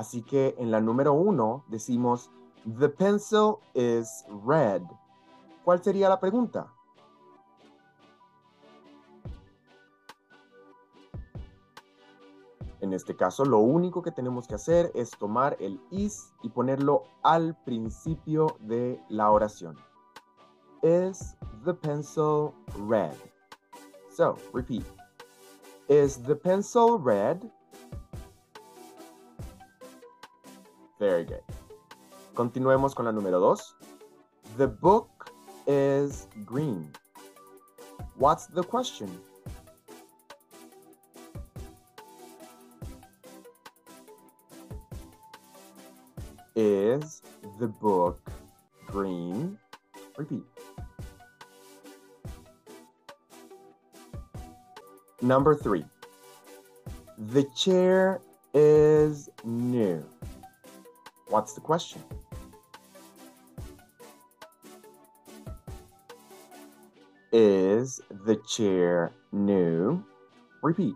Así que en la número uno decimos, the pencil is red. ¿Cuál sería la pregunta? En este caso, lo único que tenemos que hacer es tomar el is y ponerlo al principio de la oración. Is the pencil red? So, repeat. Is the pencil red? Very good. Continuemos con la número dos. The book is green. What's the question? Is the book green? Repeat. Number three. The chair is. What's the question? Is the chair new? Repeat.